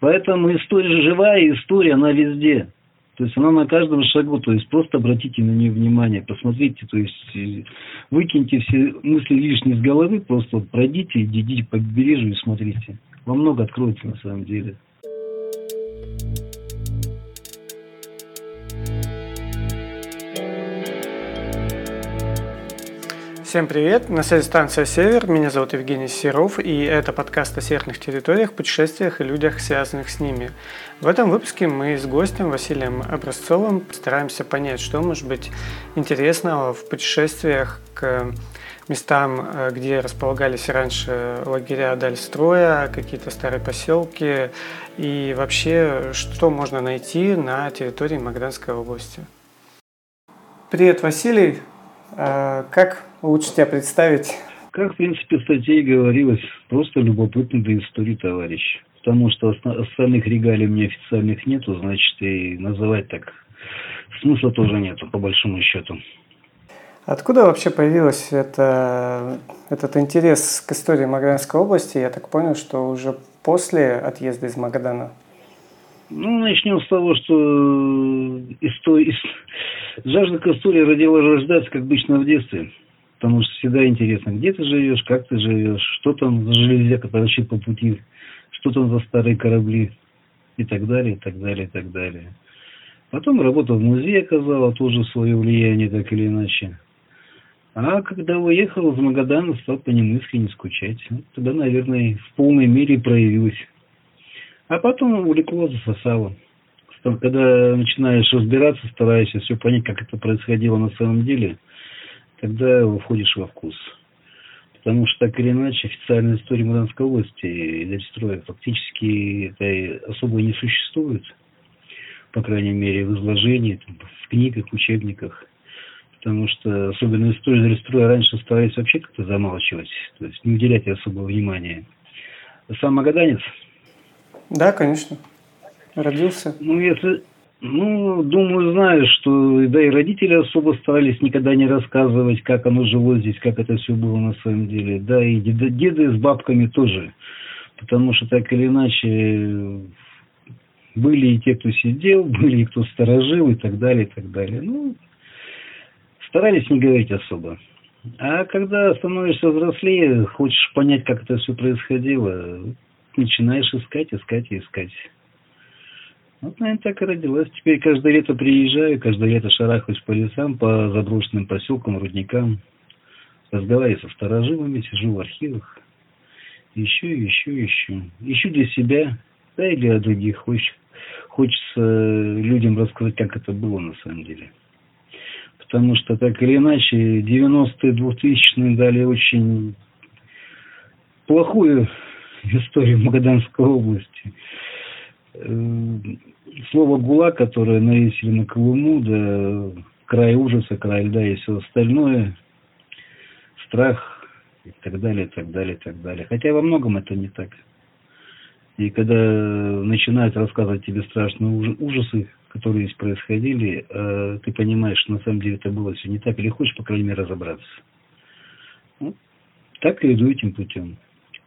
Поэтому история живая, история, она везде. То есть она на каждом шагу, то есть просто обратите на нее внимание, посмотрите, то есть выкиньте все мысли лишние с головы, просто пройдите, идите по побережью и смотрите. Вам много откроется на самом деле. Всем привет, на связи станция «Север», меня зовут Евгений Серов, и это подкаст о северных территориях, путешествиях и людях, связанных с ними. В этом выпуске мы с гостем Василием Образцовым стараемся понять, что может быть интересного в путешествиях к местам, э, где располагались раньше лагеря Дальстроя, какие-то старые поселки, и вообще, что можно найти на территории Магаданской области. Привет, Василий! А, как лучше тебя представить? Как, в принципе, в статье говорилось, просто любопытный до истории товарищ. Потому что остальных регалий у меня официальных нету, значит, и называть так смысла тоже нету, по большому счету. Откуда вообще появился это, этот интерес к истории Магаданской области? Я так понял, что уже после отъезда из Магадана. Ну, начнем с того, что история, жажда к истории родила рождаться, как обычно в детстве. Потому что всегда интересно, где ты живешь, как ты живешь, что там за железяка торчит по пути, что там за старые корабли и так далее, и так далее, и так далее. Потом работа в музее оказала тоже свое влияние, так или иначе. А когда уехал из Магадана, стал по нему искренне скучать. Вот тогда, наверное, в полной мере проявилось а потом увлекло, засосало. Когда начинаешь разбираться, стараешься все понять, как это происходило на самом деле, тогда входишь во вкус. Потому что так или иначе официальная история Маданской области и Дальстроя фактически это особо не существует. По крайней мере, в изложении, там, в книгах, учебниках. Потому что особенно историю Дальстроя раньше старались вообще как-то замалчивать, то есть не уделять особого внимания. Сам Магаданец – да, конечно. Родился. Ну, если... Ну, думаю, знаешь, что да и родители особо старались никогда не рассказывать, как оно жило здесь, как это все было на самом деле. Да, и деды, деды с бабками тоже. Потому что так или иначе были и те, кто сидел, были и кто сторожил и так далее, и так далее. Ну, старались не говорить особо. А когда становишься взрослее, хочешь понять, как это все происходило, начинаешь искать, искать и искать. Вот, наверное, так и родилась. Теперь каждое лето приезжаю, каждое лето шарахаюсь по лесам, по заброшенным поселкам, рудникам. Разговариваю со старожилами, сижу в архивах. Ищу, ищу, ищу. Ищу для себя, да и для других. Хочется, хочется людям рассказать, как это было на самом деле. Потому что, так или иначе, 90-е, 2000-е дали очень плохую историю Магаданской области. Э, слово «гула», которое навесили на Колыму, да край ужаса, край льда и все остальное, страх и так далее, и так далее, и так далее. Хотя во многом это не так. И когда начинают рассказывать тебе страшные ужасы, которые здесь происходили, э, ты понимаешь, на самом деле это было все не так, или хочешь, по крайней мере, разобраться. Ну, так и иду этим путем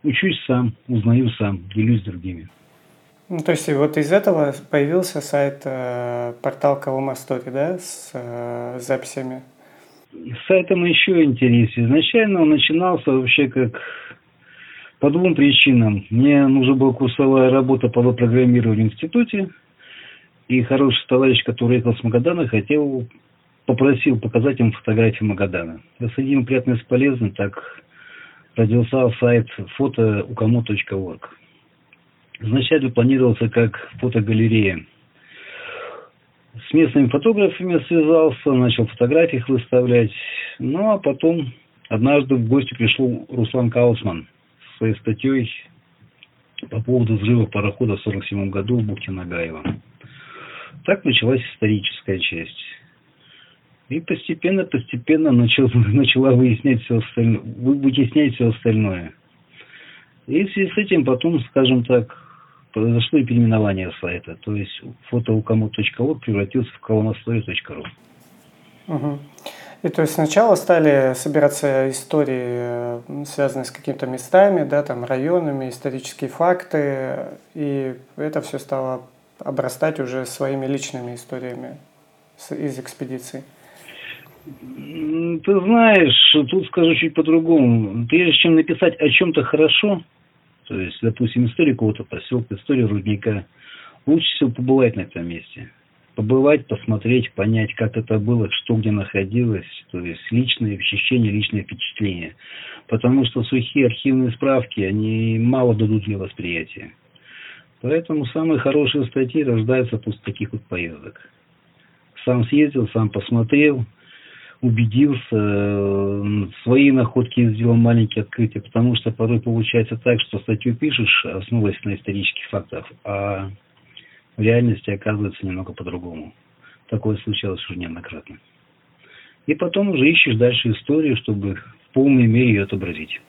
учусь сам, узнаю сам, делюсь с другими. Ну, то есть вот из этого появился сайт, э, портал Колома Стори, да, с э, записями? С сайтом еще интереснее. Изначально он начинался вообще как по двум причинам. Мне нужна была курсовая работа по программированию в институте, и хороший товарищ, который ехал с Магадана, хотел, попросил показать ему фотографии Магадана. Я соединил приятное с полезным, так родился сайт фотоукому.орг. Изначально планировался как фотогалерея. С местными фотографами связался, начал фотографии их выставлять. Ну, а потом однажды в гости пришел Руслан Каусман со своей статьей по поводу взрыва парохода в 1947 году в бухте Нагаева. Так началась историческая часть. И постепенно, постепенно начал, начала выяснять все остальное, вытеснять все остальное. И в связи с этим потом, скажем так, произошло и переименование сайта. То есть фотоукому.орг превратился в колонослой.ру. Угу. И то есть сначала стали собираться истории, связанные с какими-то местами, да, там, районами, исторические факты, и это все стало обрастать уже своими личными историями из экспедиции. Ты знаешь, тут скажу чуть по-другому. Прежде чем написать о чем-то хорошо, то есть, допустим, историю какого-то поселка, историю рудника, лучше всего побывать на этом месте. Побывать, посмотреть, понять, как это было, что где находилось, то есть личные ощущения, личные впечатления. Потому что сухие архивные справки, они мало дадут для восприятия. Поэтому самые хорошие статьи рождаются после таких вот поездок. Сам съездил, сам посмотрел, убедился, свои находки сделал маленькие открытия, потому что порой получается так, что статью пишешь, основываясь на исторических фактах, а в реальности оказывается немного по-другому. Такое случалось уже неоднократно. И потом уже ищешь дальше историю, чтобы в полной мере ее отобразить.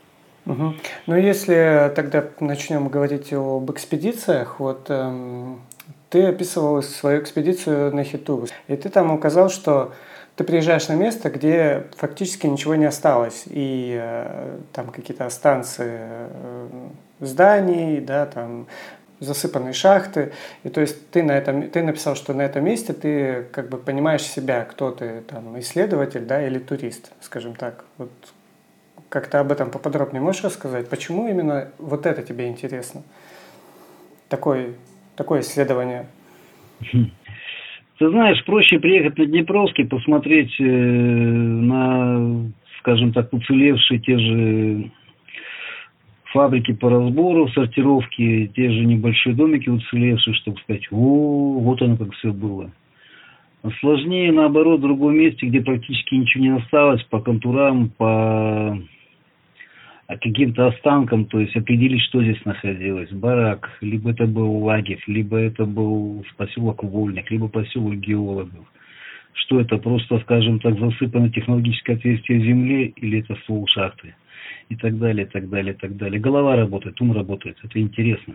Угу. Ну, если тогда начнем говорить об экспедициях, вот эм, ты описывал свою экспедицию на Хиту, и ты там указал, что ты приезжаешь на место, где фактически ничего не осталось, и э, там какие-то станции э, зданий, да, там засыпанные шахты. И то есть ты, на этом, ты написал, что на этом месте ты как бы понимаешь себя, кто ты, там, исследователь да, или турист, скажем так. Вот как-то об этом поподробнее можешь рассказать? Почему именно вот это тебе интересно? Такое, такое исследование. Ты знаешь, проще приехать на Днепровский, посмотреть э, на, скажем так, уцелевшие те же фабрики по разбору, сортировке, те же небольшие домики уцелевшие, чтобы сказать, о, вот оно как все было. А сложнее, наоборот, в другом месте, где практически ничего не осталось, по контурам, по каким-то останкам, то есть определить, что здесь находилось. Барак, либо это был лагерь, либо это был поселок Вольник, либо поселок геологов. Что это, просто, скажем так, засыпано технологическое отверстие в земле или это ствол шахты? и так далее, и так далее, и так далее. Голова работает, ум работает, это интересно.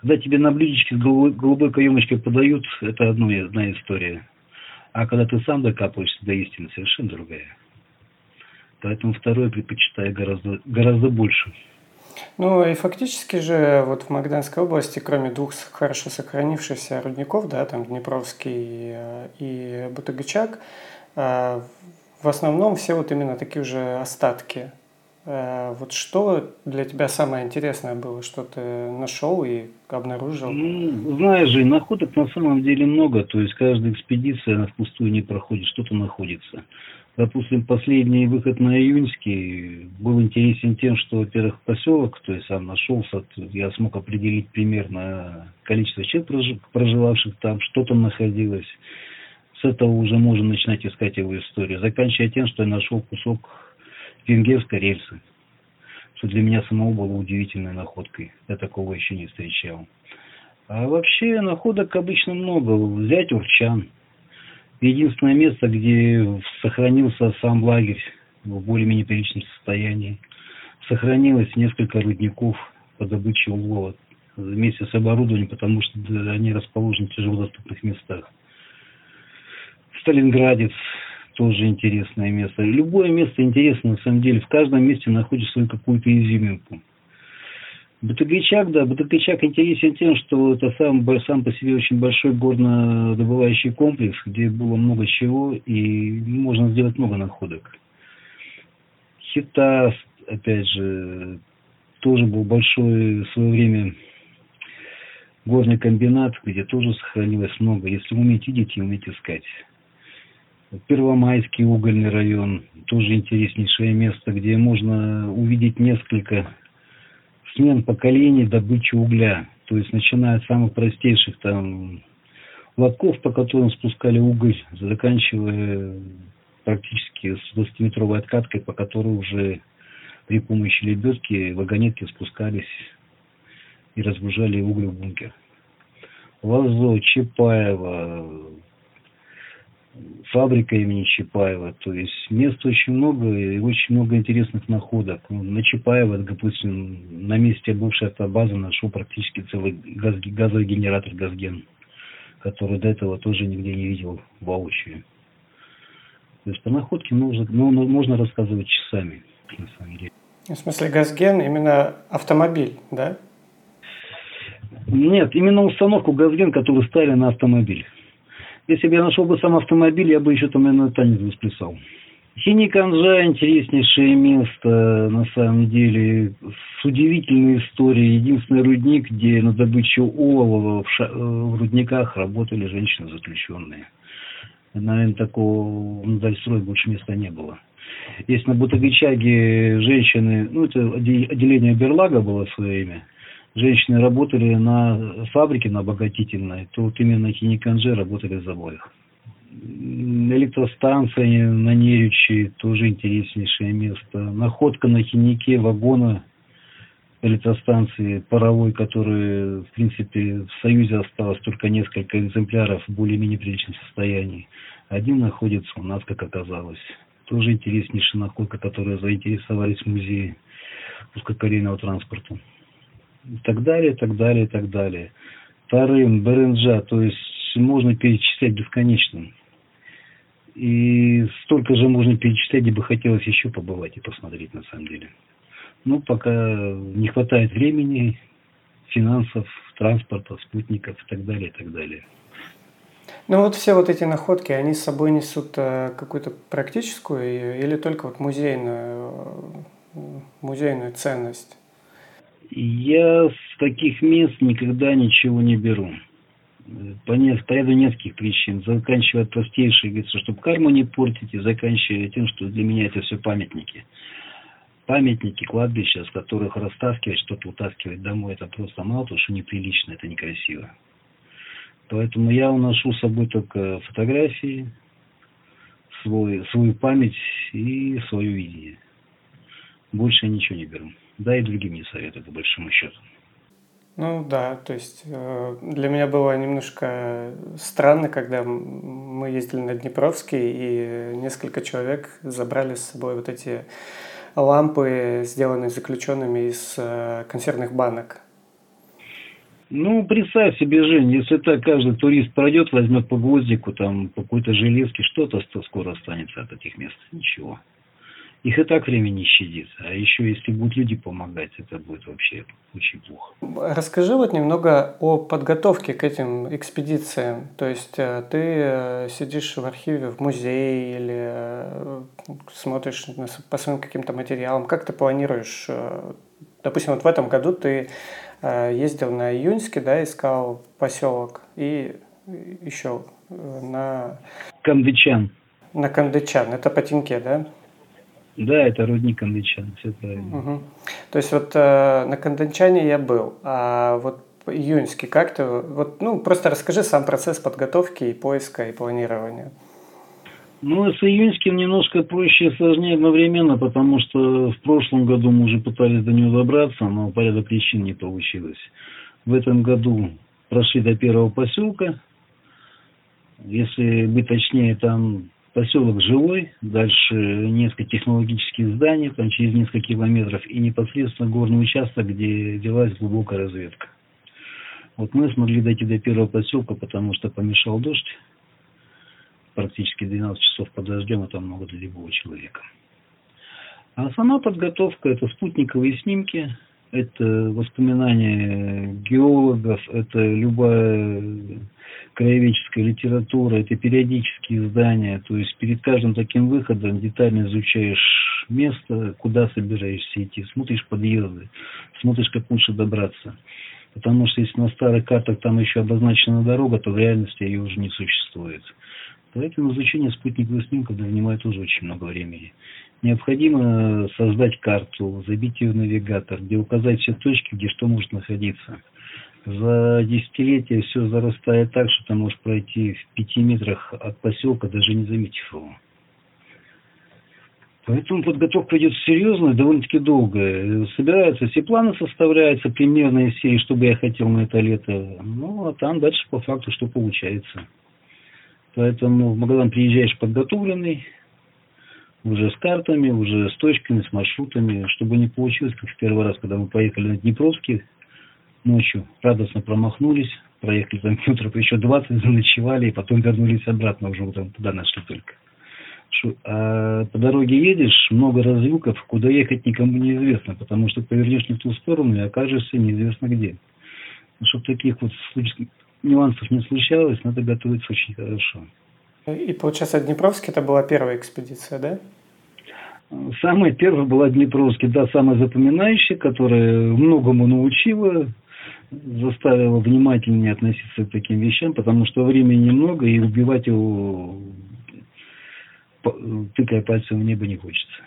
Когда тебе на блюдечке с голубой, голубой каемочкой подают, это одна история. А когда ты сам докапываешься до истины, совершенно другая. Поэтому второе предпочитаю гораздо, гораздо больше. Ну и фактически же вот в Магданской области, кроме двух хорошо сохранившихся рудников, да, там Днепровский э, и Бутыгачак, э, в основном все вот именно такие уже остатки Э, вот что для тебя самое интересное было, что ты нашел и обнаружил? Ну, знаешь же, находок на самом деле много. То есть каждая экспедиция она впустую не проходит, что-то находится. Допустим, последний выход на Июньский был интересен тем, что, во-первых, поселок, то есть сам нашелся, я смог определить примерно количество человек, проживавших там, что там находилось. С этого уже можно начинать искать его историю. Заканчивая тем, что я нашел кусок венгерской рельсы, что для меня самого было удивительной находкой. Я такого еще не встречал. А вообще находок обычно много. Взять Урчан. Единственное место, где сохранился сам лагерь в более-менее приличном состоянии. Сохранилось несколько рудников по добыче улова вместе с оборудованием, потому что они расположены в тяжелодоступных местах. Сталинградец тоже интересное место. Любое место интересно, на самом деле. В каждом месте находится свою какую-то изюминку. Батыгайчак, да, Батыгайчак интересен тем, что это сам, сам по себе очень большой горно-добывающий комплекс, где было много чего, и можно сделать много находок. Хита, опять же, тоже был большой в свое время горный комбинат, где тоже сохранилось много. Если уметь видеть и уметь искать. Первомайский угольный район, тоже интереснейшее место, где можно увидеть несколько смен поколений добычи угля. То есть начиная от самых простейших там лотков, по которым спускали уголь, заканчивая практически с 20-метровой откаткой, по которой уже при помощи лебедки вагонетки спускались и разгружали уголь в бункер. Лазо, Чапаева, фабрика имени Чапаева. То есть мест очень много и очень много интересных находок. Ну, на Чапаева, допустим, на месте бывшей автобазы нашел практически целый газ, газовый генератор «Газген», который до этого тоже нигде не видел воочию. То есть про находки можно, ну, можно рассказывать часами, на самом деле. В смысле газген именно автомобиль, да? Нет, именно установку газген, которую ставили на автомобиль. Если бы я нашел бы сам автомобиль, я бы еще там, наверное, танец расплясал. Хиниканжа интереснейшее место, на самом деле, с удивительной историей. Единственный рудник, где на добычу олова в, ша- в рудниках работали женщины-заключенные. Наверное, такого на Дальстрое больше места не было. Если на Бутаговичаге женщины, ну, это отделение Берлага было в свое время, женщины работали на фабрике на обогатительной, то вот именно Хиниканже работали в забоях электростанция на Нерючи, тоже интереснейшее место. Находка на Хинике вагона электростанции паровой, который, в принципе, в Союзе осталось только несколько экземпляров в более-менее приличном состоянии. Один находится у нас, как оказалось. Тоже интереснейшая находка, которая заинтересовались в музее узкоколейного транспорта. И так далее, так далее, так далее. Тарым, Беренджа, то есть можно перечислять бесконечно. И столько же можно перечислять, где бы хотелось еще побывать и посмотреть на самом деле. Ну, пока не хватает времени, финансов, транспорта, спутников и так далее, и так далее. Ну вот все вот эти находки, они с собой несут э, какую-то практическую или только вот музейную, музейную ценность? Я с таких мест никогда ничего не беру по, не, по ряду нескольких причин. Заканчивая от простейшей, говорится, чтобы карму не портить, и заканчивая тем, что для меня это все памятники. Памятники, кладбища, с которых растаскивать, что-то утаскивать домой, это просто мало, потому что неприлично, это некрасиво. Поэтому я уношу с собой только фотографии, свой, свою память и свое видение. Больше я ничего не беру. Да и другим не советую, по большому счету. Ну да, то есть э, для меня было немножко странно, когда мы ездили на Днепровский, и несколько человек забрали с собой вот эти лампы, сделанные заключенными из э, консервных банок. Ну, представь себе, Жень, если так каждый турист пройдет, возьмет по гвоздику, там, по какой-то железке, что-то скоро останется от этих мест. Ничего их и так время не щадит. А еще если будут люди помогать, это будет вообще очень плохо. Расскажи вот немного о подготовке к этим экспедициям. То есть э, ты э, сидишь в архиве, в музее или э, смотришь по своим каким-то материалам. Как ты планируешь? Допустим, вот в этом году ты ездил на Июньский, да, искал поселок и еще на... Кандычан. На Кандычан. Это по Тиньке, да? Да, это рудник Кандычан, все правильно. Угу. То есть вот э, на Кандычане я был, а вот июньский как ты, вот, ну, просто расскажи сам процесс подготовки и поиска и планирования. Ну, с июньским немножко проще и сложнее одновременно, потому что в прошлом году мы уже пытались до него добраться, но по ряду причин не получилось. В этом году прошли до первого поселка. Если быть точнее, там Поселок жилой, дальше несколько технологических зданий, там через несколько километров, и непосредственно горный участок, где велась глубокая разведка. Вот мы смогли дойти до первого поселка, потому что помешал дождь. Практически 12 часов под дождем, это много для любого человека. А сама подготовка – это спутниковые снимки, это воспоминания геологов, это любая краеведческая литература, это периодические издания, то есть перед каждым таким выходом детально изучаешь место, куда собираешься идти, смотришь подъезды, смотришь, как лучше добраться. Потому что если на старых картах там еще обозначена дорога, то в реальности ее уже не существует. Поэтому изучение спутниковых снимков занимает уже очень много времени. Необходимо создать карту, забить ее в навигатор, где указать все точки, где что может находиться. За десятилетия все зарастает так, что ты можешь пройти в пяти метрах от поселка, даже не заметив его. Поэтому подготовка идет серьезная, довольно-таки долгая. Собираются все планы, составляются примерные серии, что бы я хотел на это лето. Ну, а там дальше по факту что получается. Поэтому в Магадан приезжаешь подготовленный, уже с картами, уже с точками, с маршрутами, чтобы не получилось, как в первый раз, когда мы поехали на Днепровский, ночью радостно промахнулись, проехали там километров еще 20, заночевали, и потом вернулись обратно уже утром туда нашли только. А по дороге едешь, много развилков, куда ехать никому неизвестно, потому что повернешь не в ту сторону и окажешься неизвестно где. Чтобы таких вот нюансов не случалось, надо готовиться очень хорошо. И получается, Днепровский это была первая экспедиция, да? Самая первая была Днепровский, да, самая запоминающая, которая многому научила, заставила внимательнее относиться к таким вещам, потому что времени немного, и убивать его, тыкая пальцем в небо, не хочется.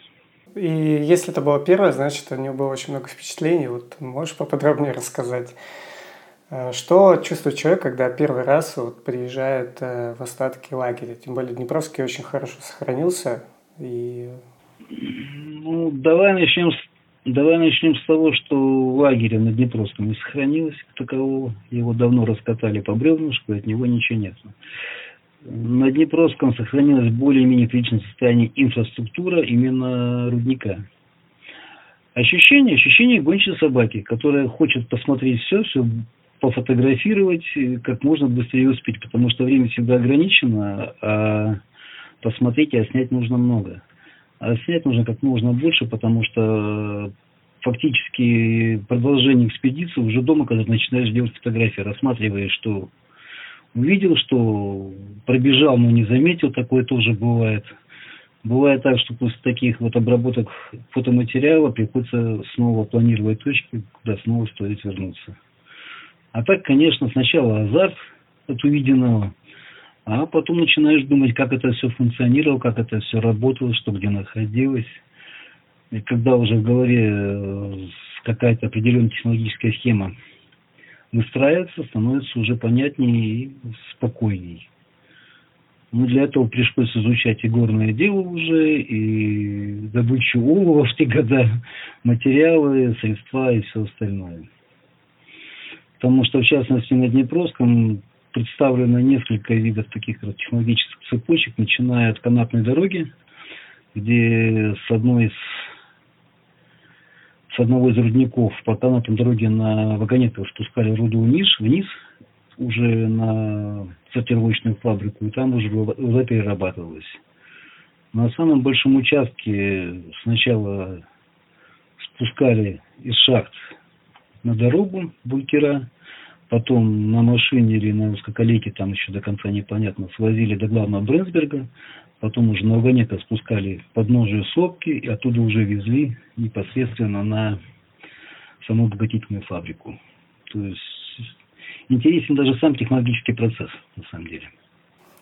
И если это было первое, значит, у него было очень много впечатлений. Вот можешь поподробнее рассказать, э, что чувствует человек, когда первый раз вот приезжает э, в остатки лагеря? Тем более Днепровский очень хорошо сохранился. И... Ну, давай начнем с Давай начнем с того, что лагеря на Днепровском не сохранилось такового. Его давно раскатали по бревнышку, от него ничего нет. На Днепровском сохранилась более-менее приличное состояние инфраструктура именно рудника. Ощущение, ощущение гончей собаки, которая хочет посмотреть все, все пофотографировать, как можно быстрее успеть, потому что время всегда ограничено, а посмотреть и снять нужно много. А снять нужно как можно больше, потому что фактически продолжение экспедиции уже дома, когда начинаешь делать фотографии, рассматриваешь, что увидел, что пробежал, но не заметил, такое тоже бывает. Бывает так, что после таких вот обработок фотоматериала приходится снова планировать точки, куда снова стоит вернуться. А так, конечно, сначала азарт от увиденного, а потом начинаешь думать, как это все функционировало, как это все работало, что где находилось. И когда уже в голове э, какая-то определенная технологическая схема выстраивается, становится уже понятнее и спокойней. Ну, для этого пришлось изучать и горное дело уже, и добычу олова в те года, материалы, средства и все остальное. Потому что, в частности, на Днепровском представлено несколько видов таких технологических цепочек, начиная от канатной дороги, где с одной из с одного из рудников по канатной дороге на вагонетках спускали руду вниз, вниз, уже на сортировочную фабрику, и там уже вода перерабатывалась. На самом большом участке сначала спускали из шахт на дорогу бункера, потом на машине или на узкоколейке, там еще до конца непонятно, свозили до главного Брэнсберга, потом уже на вагонетах спускали подножие сопки и оттуда уже везли непосредственно на саму обогатительную фабрику. То есть интересен даже сам технологический процесс, на самом деле.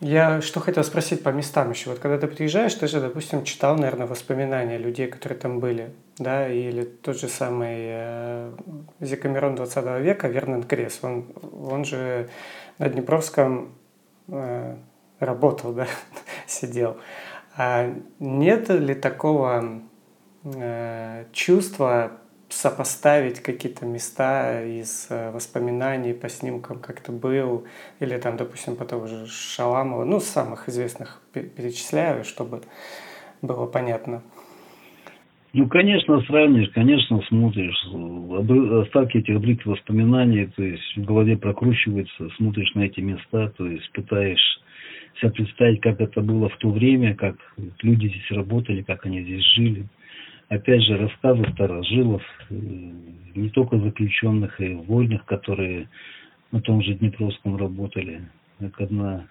Я что хотел спросить по местам еще. Вот когда ты приезжаешь, ты же, допустим, читал, наверное, воспоминания людей, которые там были, да, или тот же самый э, Зикамерон 20 века, Вернон Крес, он, он же на Днепровском э, работал, да, сидел. А нет ли такого э, чувства сопоставить какие-то места из э, воспоминаний по снимкам, как это был, или там, допустим, по того же Шаламова, ну, самых известных перечисляю, чтобы было понятно. Ну, конечно, сравнишь, конечно, смотришь, остатки этих обрывки воспоминаний, то есть в голове прокручивается, смотришь на эти места, то есть пытаешь себя представить, как это было в то время, как люди здесь работали, как они здесь жили опять же, рассказы старожилов, э, не только заключенных и вольных, которые на том же Днепровском работали. Как одна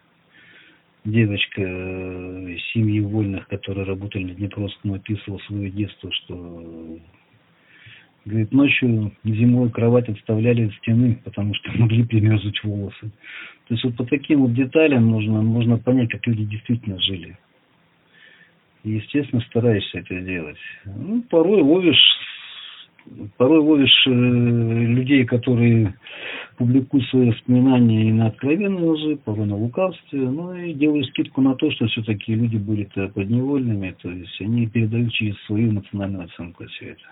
девочка э, семьи вольных, которые работали на Днепровском, описывала свое детство, что говорит, ночью зимой кровать отставляли от стены, потому что могли примерзнуть волосы. То есть вот по таким вот деталям можно, можно понять, как люди действительно жили. И, естественно, стараешься это делать. Ну, порой ловишь, порой ловишь э, людей, которые публикуют свои воспоминания и на откровенной лжи, порой на лукавстве, ну и делаешь скидку на то, что все-таки люди были-то подневольными, то есть они передают через свою эмоциональную оценку все это.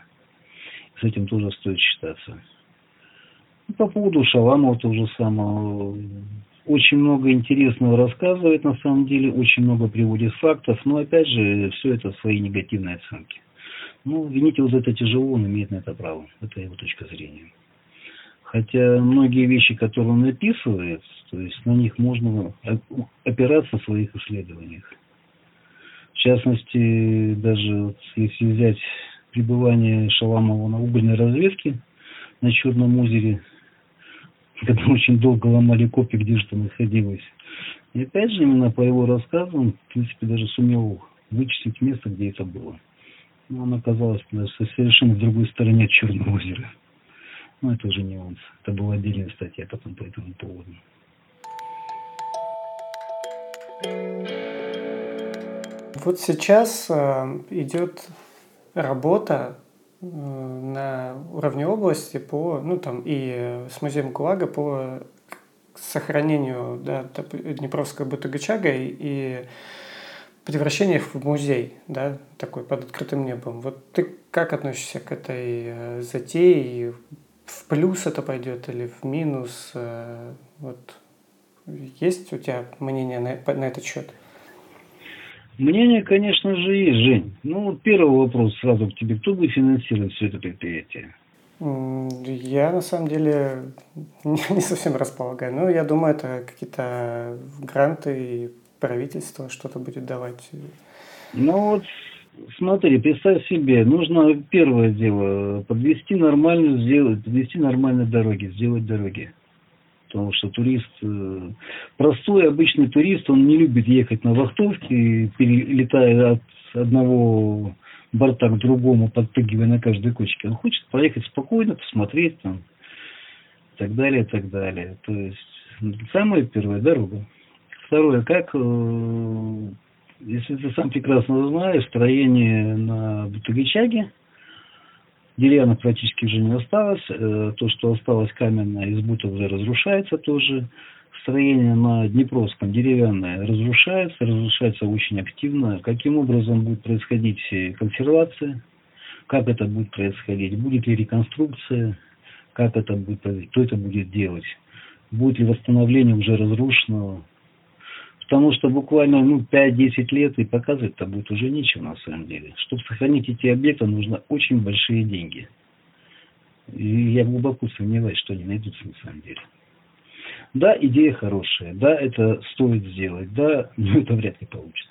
С этим тоже стоит считаться. Ну, по поводу Шаламова того же самого, очень много интересного рассказывает на самом деле, очень много приводит фактов, но опять же, все это свои негативные оценки. Ну, винить его за это тяжело, он имеет на это право. Это его точка зрения. Хотя многие вещи, которые он описывает, то есть на них можно опираться в своих исследованиях. В частности, даже вот, если взять пребывание Шаламова на угольной разведке на Черном озере, когда очень долго ломали копии, где же это находилось. И опять же, именно по его рассказам, в принципе, даже сумел вычислить место, где это было. Но он оказалось даже совершенно в другой стороне от Черного озера. Но это уже нюанс. Это была отдельная статья потом по этому поводу. Вот сейчас э, идет работа на уровне области по, ну там и с музеем ГУЛАГа по сохранению да, Днепровского БТГЧАГа и превращение их в музей, да, такой под открытым небом. Вот ты как относишься к этой э, затее? В плюс это пойдет или в минус? Вот есть у тебя мнение на, на этот счет? Мнение, конечно же, есть, Жень. Ну, вот первый вопрос сразу к тебе. Кто будет финансировать все это предприятие? Я, на самом деле, не совсем располагаю. Но я думаю, это какие-то гранты и правительство что-то будет давать. Ну вот, смотри, представь себе, нужно первое дело, подвести нормальную, сделать, подвести нормальные дороги, сделать дороги. Потому что турист, э, простой обычный турист, он не любит ехать на вахтовке, перелетая от одного борта к другому, подпрыгивая на каждой кочке. Он хочет поехать спокойно, посмотреть там, и так далее, и так далее. То есть, самая первая дорога. Второе, как, э, если ты сам прекрасно знаешь, строение на Бутыгичаге – Деревянных практически уже не осталось. Э, то, что осталось каменное из уже разрушается тоже. Строение на Днепровском деревянное разрушается, разрушается очень активно. Каким образом будет происходить консервация? Как это будет происходить? Будет ли реконструкция? Как это будет? Кто это будет делать? Будет ли восстановление уже разрушенного? Потому что буквально ну, 5-10 лет и показывать-то будет уже нечего на самом деле. Чтобы сохранить эти объекты, нужно очень большие деньги. И я глубоко сомневаюсь, что они найдутся на самом деле. Да, идея хорошая, да, это стоит сделать, да, но это вряд ли получится.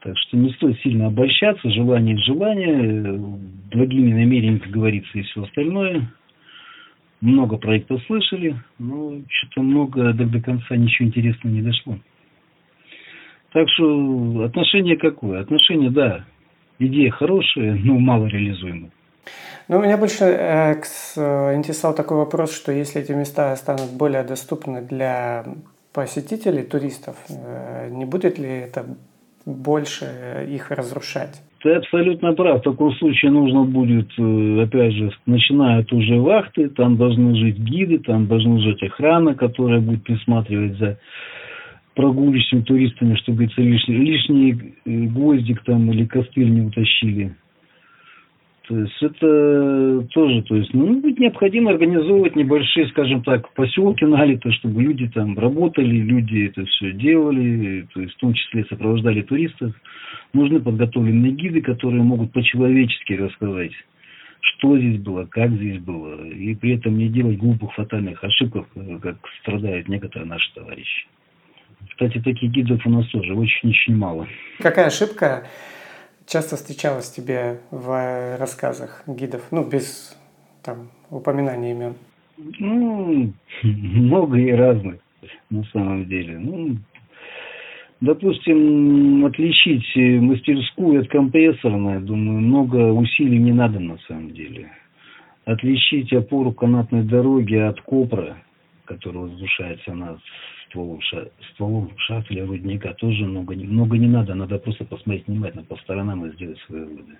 Так что не стоит сильно обольщаться, желание желание, благими намерениями, как говорится, и все остальное – много проектов слышали, но что-то много до, до конца ничего интересного не дошло. Так что отношение какое? Отношение, да, идея хорошая, но мало реализуемая. Ну, меня больше э, интересовал такой вопрос, что если эти места станут более доступны для посетителей, туристов, э, не будет ли это больше их разрушать? Ты абсолютно прав. В таком случае нужно будет, э, опять же, начинают уже вахты, там должны жить гиды, там должны жить охрана, которая будет присматривать за прогулочными туристами, чтобы лишний, лишний э, гвоздик там или костыль не утащили. То есть это тоже, то есть, ну, будет необходимо организовывать небольшие, скажем так, поселки налито, чтобы люди там работали, люди это все делали, то есть в том числе сопровождали туристов. Нужны подготовленные гиды, которые могут по-человечески рассказать, что здесь было, как здесь было, и при этом не делать глупых фатальных ошибок, как страдают некоторые наши товарищи. Кстати, таких гидов у нас тоже очень-очень мало. Какая ошибка часто встречалась тебе в рассказах гидов, ну, без там упоминания имен? Ну, много и разных, на самом деле. Ну, допустим, отличить мастерскую от компрессорной, думаю, много усилий не надо на самом деле. Отличить опору канатной дороги от копра, которая возвышается на стволом, ша, стволом шафеля рудника тоже много, много не надо. Надо просто посмотреть внимательно по сторонам и сделать свои выводы.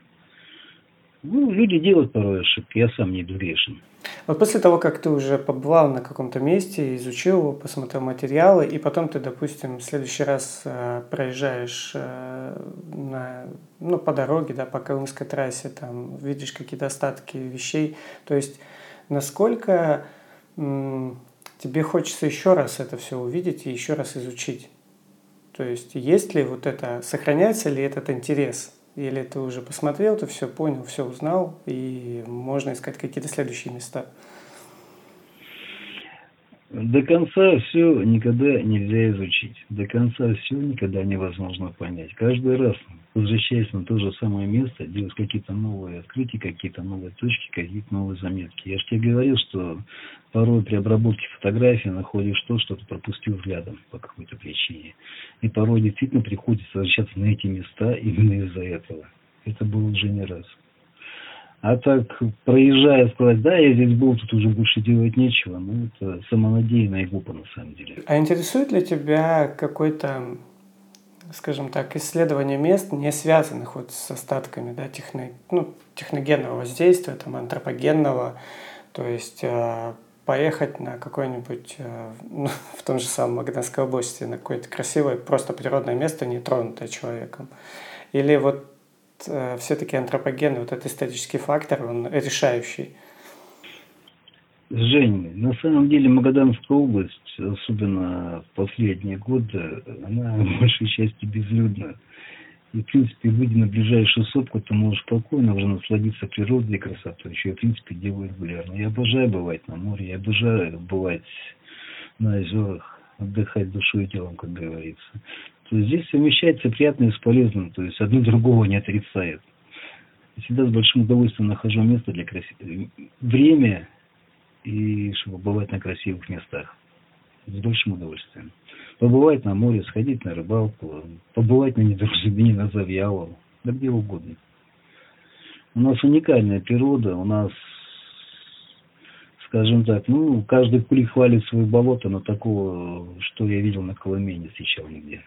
Ну, люди делают порой ошибки, я сам не грешен. Вот после того, как ты уже побывал на каком-то месте, изучил его, посмотрел материалы, и потом ты, допустим, в следующий раз э, проезжаешь э, на, ну, по дороге, да, по Крымской трассе, там, видишь какие-то остатки вещей, то есть насколько тебе хочется еще раз это все увидеть и еще раз изучить. То есть есть ли вот это, сохраняется ли этот интерес? Или ты уже посмотрел, ты все понял, все узнал, и можно искать какие-то следующие места? До конца все никогда нельзя изучить. До конца все никогда невозможно понять. Каждый раз, возвращаясь на то же самое место, делать какие-то новые открытия, какие-то новые точки, какие-то новые заметки. Я же тебе говорил, что порой при обработке фотографии находишь то, что ты пропустил взглядом по какой-то причине. И порой действительно приходится возвращаться на эти места именно из-за этого. Это было уже не раз. А так, проезжая, сказать, да, я здесь был, тут уже больше делать нечего, ну, это самонадеянно и глупо на самом деле. А интересует ли тебя какой-то, скажем так, исследование мест, не связанных вот с остатками да, техно, ну, техногенного воздействия, там, антропогенного, то есть э, поехать на какое-нибудь, э, ну, в том же самом Магаданской области, на какое-то красивое, просто природное место, не тронутое человеком. Или вот э, все-таки антропогенный, вот этот исторический фактор, он решающий. Жень, на самом деле Магаданская область, особенно в последние годы, она в большей части безлюдна. И, в принципе, выйдя на ближайшую сопку, ты можешь спокойно уже насладиться природой и красотой. Еще, в принципе, делаю регулярно. Я обожаю бывать на море, я обожаю бывать на озерах, отдыхать душой и телом, как говорится здесь совмещается приятное с полезным, то есть одно другого не отрицает. Всегда с большим удовольствием нахожу место для красивого, время и чтобы бывать на красивых местах. С большим удовольствием. Побывать на море, сходить на рыбалку, побывать на недоразумении, на Завьялово, да где угодно. У нас уникальная природа, у нас, скажем так, ну, каждый кулик хвалит свое болото, но такого, что я видел на Колыме, не встречал нигде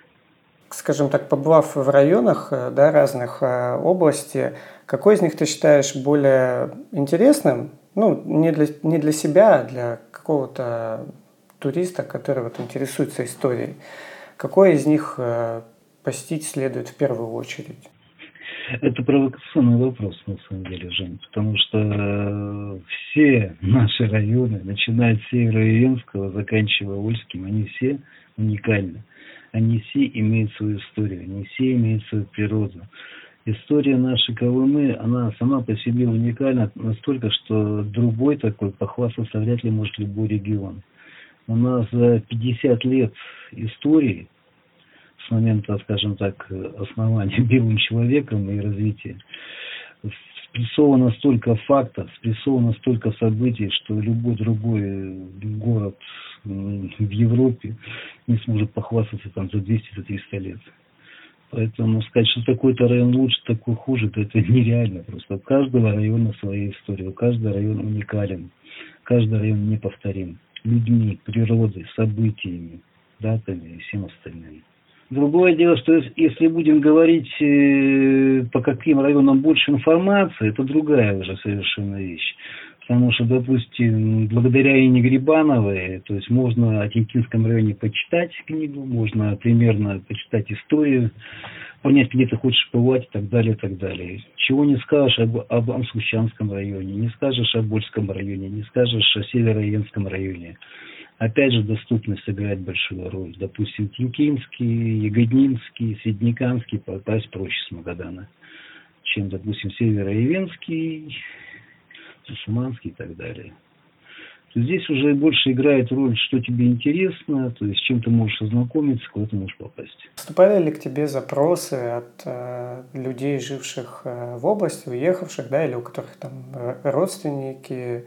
скажем так, побывав в районах э, да, разных э, областей, какой из них ты считаешь более интересным? Ну, не для, не для себя, а для какого-то туриста, который вот интересуется историей. Какой из них э, посетить следует в первую очередь? Это провокационный вопрос, на самом деле, Жень, потому что все наши районы, начиная с Северо-Венского, заканчивая Ольским, они все уникальны они все имеют свою историю, они все имеют свою природу. История нашей Колымы, она сама по себе уникальна настолько, что другой такой похвастаться вряд ли может любой регион. У нас за 50 лет истории, с момента, скажем так, основания белым человеком и развития, спрессовано столько фактов, спрессовано столько событий, что любой другой город в Европе не сможет похвастаться там за 200-300 лет. Поэтому сказать, что такой-то район лучше, такой хуже, то это нереально просто. У каждого района своя история, у каждого район уникален, каждый район неповторим. Людьми, природой, событиями, датами и всем остальным. Другое дело, что если будем говорить, э, по каким районам больше информации, это другая уже совершенно вещь. Потому что, допустим, благодаря Ине Грибановой, то есть можно о Тинкинском районе почитать книгу, можно примерно почитать историю, понять, где ты хочешь бывать и так далее, и так далее. Чего не скажешь об, об Амсущанском районе, не скажешь о Больском районе, не скажешь о Североенском районе. Опять же, доступность играет большую роль. Допустим, Тинкинский, Ягоднинский, Средниканский попасть проще с Магадана, чем, допустим, Североевенский, Сусуманский и так далее. То здесь уже больше играет роль, что тебе интересно, то есть с чем ты можешь ознакомиться, куда ты можешь попасть. Поступали ли к тебе запросы от э, людей, живших э, в области, уехавших, да, или у которых там э, родственники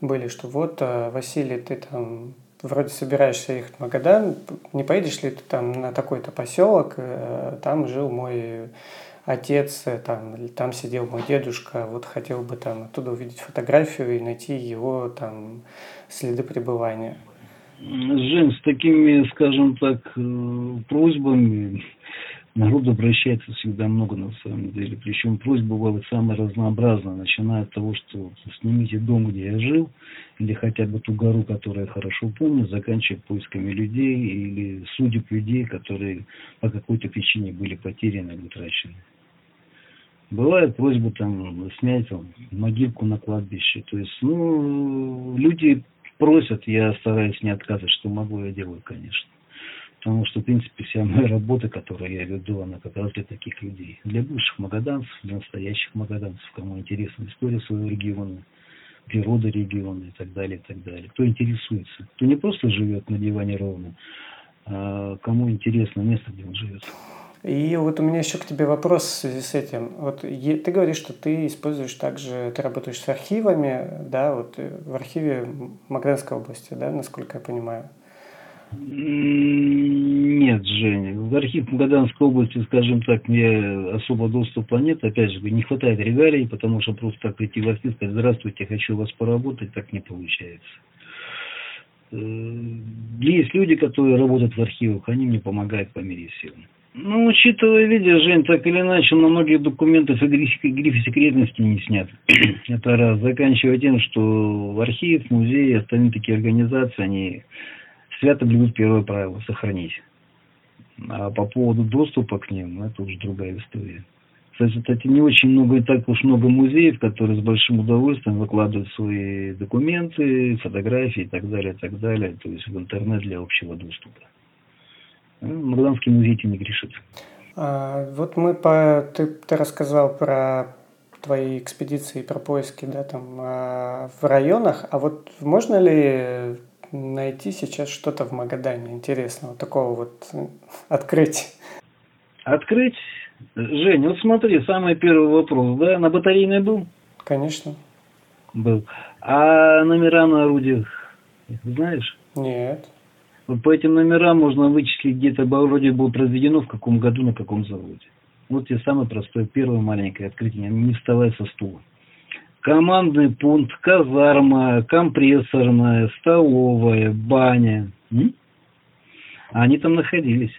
были, что вот, э, Василий, ты там вроде собираешься ехать в Магадан, не поедешь ли ты там на такой-то поселок, э, там жил мой отец, э, там, там сидел мой дедушка, вот хотел бы там оттуда увидеть фотографию и найти его там следы пребывания. Жень, с такими, скажем так, э, просьбами народ обращается всегда много на самом деле. Причем просьбы бывают самые разнообразные, начиная от того, что снимите дом, где я жил, или хотя бы ту гору, которую я хорошо помню, заканчивая поисками людей или судеб людей, которые по какой-то причине были потеряны или утрачены. Бывает просьба там снять там, могилку на кладбище. То есть, ну, люди просят, я стараюсь не отказывать, что могу, я делаю, конечно. Потому что, в принципе, вся моя работа, которую я веду, она как раз для таких людей. Для бывших магаданцев, для настоящих магаданцев, кому интересна история своего региона, природа региона и так далее, и так далее. Кто интересуется, кто не просто живет на диване ровно, а кому интересно место, где он живет. И вот у меня еще к тебе вопрос в связи с этим. Вот ты говоришь, что ты используешь также, ты работаешь с архивами, да, вот э, в архиве Магданской области, да, насколько я понимаю. Нет, Женя, в архив Магаданской области, скажем так, мне особо доступа нет. Опять же, не хватает регалий, потому что просто так прийти в архив, сказать, здравствуйте, хочу у вас поработать, так не получается. Э, есть люди, которые работают в архивах, они мне помогают по мере сил. Ну, учитывая, видишь, Жень, так или иначе, на многих документах и гриф, секретности не снят. Это раз. Заканчивая тем, что архив, музей, остальные такие организации, они свято блюдут первое правило – сохранить. А по поводу доступа к ним, это уже другая история. Кстати, не очень много и так уж много музеев, которые с большим удовольствием выкладывают свои документы, фотографии и так далее, и так далее, то есть в интернет для общего доступа. Ну, Магаданский музей этим не грешит. А, вот мы по... Ты, ты рассказал про твои экспедиции, про поиски да, там, а, в районах, а вот можно ли найти сейчас что-то в Магадане интересного, такого вот открыть? Открыть? Жень, вот смотри, самый первый вопрос, да, на батарейной был? Конечно. Был. А номера на орудиях знаешь? Нет. Вот по этим номерам можно вычислить, где-то орудие было произведено, в каком году, на каком заводе. Вот тебе самое простое, первое маленькое открытие, не вставай со стула командный пункт, казарма, компрессорная, столовая, баня. Они там находились.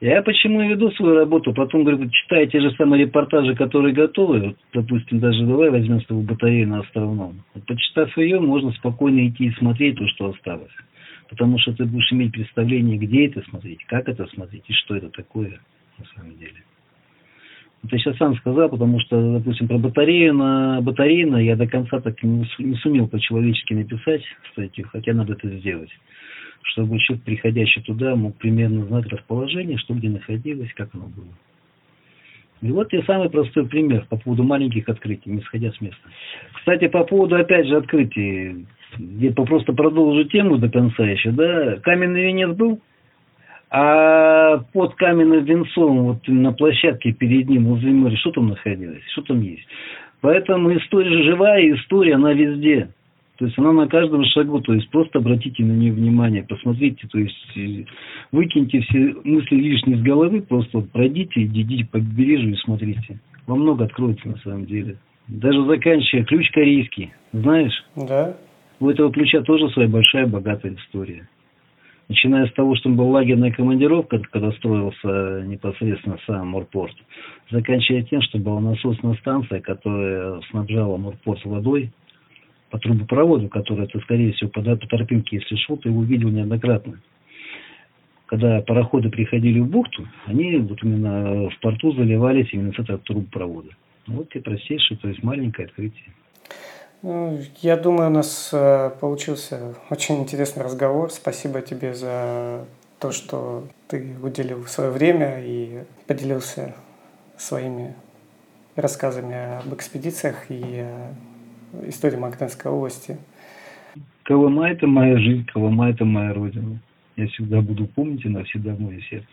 Я почему веду свою работу, потом, говорю, читаю те же самые репортажи, которые готовы, вот, допустим, даже давай возьмем с тобой батарею на Островном. Вот, почитав ее, можно спокойно идти и смотреть то, что осталось. Потому что ты будешь иметь представление, где это смотреть, как это смотреть и что это такое на самом деле. Это сейчас сам сказал, потому что, допустим, про батарею на батарейно я до конца так не, не сумел по-человечески написать статью, хотя надо это сделать. Чтобы человек, приходящий туда, мог примерно знать расположение, что где находилось, как оно было. И вот я самый простой пример по поводу маленьких открытий, не сходя с места. Кстати, по поводу, опять же, открытий, я просто продолжу тему до конца еще, да, каменный венец был? А под каменным венцом, вот на площадке перед ним, возле моря, что там находилось? Что там есть? Поэтому история живая, история, она везде. То есть она на каждом шагу, то есть просто обратите на нее внимание, посмотрите, то есть э, выкиньте все мысли лишние с головы, просто пройдите, идите по побережью и смотрите. Вам много откроется на самом деле. Даже заканчивая ключ корейский, знаешь? Да. У этого ключа тоже своя большая богатая история начиная с того, что был лагерная командировка, когда строился непосредственно сам Морпорт, заканчивая тем, что была насосная станция, которая снабжала Морпорт водой по трубопроводу, который, это, скорее всего, по, по тропинке, если шел, ты его видел неоднократно. Когда пароходы приходили в бухту, они вот именно в порту заливались именно с этого трубопровода. Вот тебе простейшее, то есть маленькое открытие. Ну, я думаю, у нас э, получился очень интересный разговор. Спасибо тебе за то, что ты уделил свое время и поделился своими рассказами об экспедициях и истории Магданской области. Колыма – это моя жизнь, Колыма – это моя родина. Я всегда буду помнить, она всегда в моем сердце.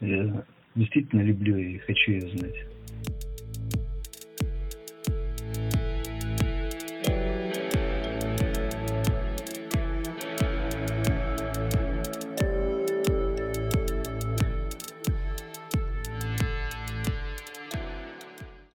Я действительно люблю и хочу ее знать.